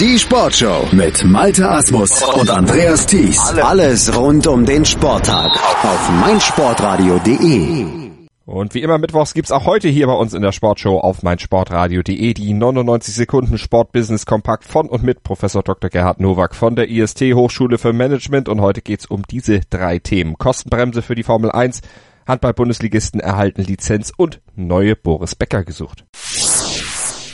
Die Sportshow mit Malte Asmus und Andreas Thies. Alles rund um den Sporttag auf meinsportradio.de. Und wie immer mittwochs gibt's auch heute hier bei uns in der Sportshow auf meinsportradio.de die 99 Sekunden Sportbusiness Kompakt von und mit Professor Dr. Gerhard Nowak von der IST Hochschule für Management und heute geht's um diese drei Themen. Kostenbremse für die Formel 1, Handball-Bundesligisten erhalten Lizenz und neue Boris Becker gesucht.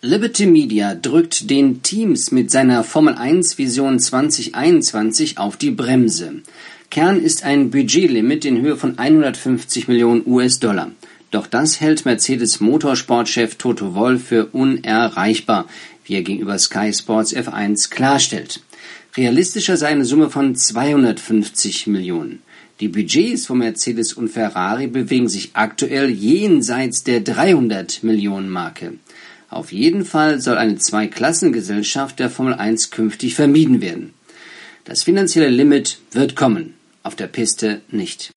Liberty Media drückt den Teams mit seiner Formel 1 Vision 2021 auf die Bremse. Kern ist ein Budgetlimit in Höhe von 150 Millionen US-Dollar. Doch das hält Mercedes Motorsportchef Toto Wolff für unerreichbar, wie er gegenüber Sky Sports F1 klarstellt. Realistischer sei eine Summe von 250 Millionen. Die Budgets von Mercedes und Ferrari bewegen sich aktuell jenseits der 300 Millionen Marke. Auf jeden Fall soll eine Zweiklassengesellschaft der Formel 1 künftig vermieden werden. Das finanzielle Limit wird kommen, auf der Piste nicht.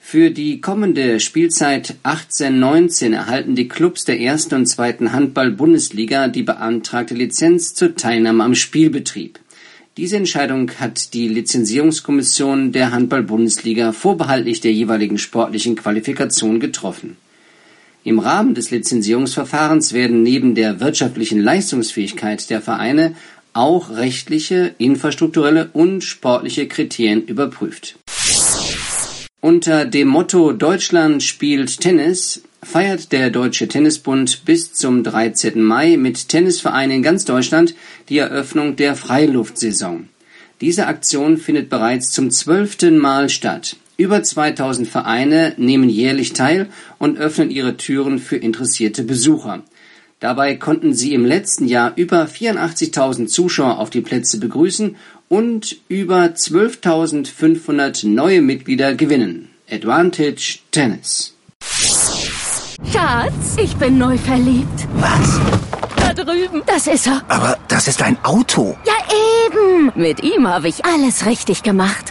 Für die kommende Spielzeit 18-19 erhalten die Clubs der ersten und zweiten Handball-Bundesliga die beantragte Lizenz zur Teilnahme am Spielbetrieb. Diese Entscheidung hat die Lizenzierungskommission der Handball-Bundesliga vorbehaltlich der jeweiligen sportlichen Qualifikation getroffen. Im Rahmen des Lizenzierungsverfahrens werden neben der wirtschaftlichen Leistungsfähigkeit der Vereine auch rechtliche, infrastrukturelle und sportliche Kriterien überprüft. Unter dem Motto Deutschland spielt Tennis feiert der Deutsche Tennisbund bis zum 13. Mai mit Tennisvereinen in ganz Deutschland die Eröffnung der Freiluftsaison. Diese Aktion findet bereits zum zwölften Mal statt. Über 2000 Vereine nehmen jährlich teil und öffnen ihre Türen für interessierte Besucher. Dabei konnten sie im letzten Jahr über 84.000 Zuschauer auf die Plätze begrüßen und über 12.500 neue Mitglieder gewinnen. Advantage Tennis. Schatz, ich bin neu verliebt. Was? Da drüben. Das ist er. Aber das ist ein Auto. Ja, eben. Mit ihm habe ich alles richtig gemacht.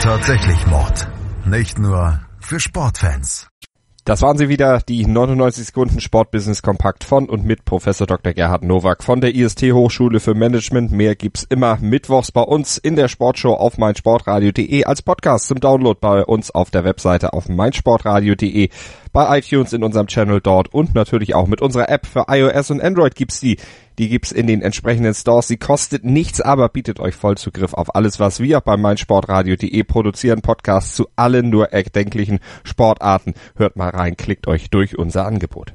tatsächlich Mord. Nicht nur für Sportfans. Das waren sie wieder, die 99 Sekunden Sportbusiness Kompakt von und mit Professor Dr. Gerhard Nowak von der IST Hochschule für Management. Mehr gibt's immer mittwochs bei uns in der Sportshow auf meinsportradio.de als Podcast zum Download bei uns auf der Webseite auf meinsportradio.de bei iTunes in unserem Channel dort und natürlich auch mit unserer App für iOS und Android gibt's die. Die gibt's in den entsprechenden Stores. Sie kostet nichts, aber bietet euch Vollzugriff auf alles, was wir bei meinsportradio.de produzieren. Podcasts zu allen nur erdenklichen Sportarten. Hört mal rein, klickt euch durch unser Angebot.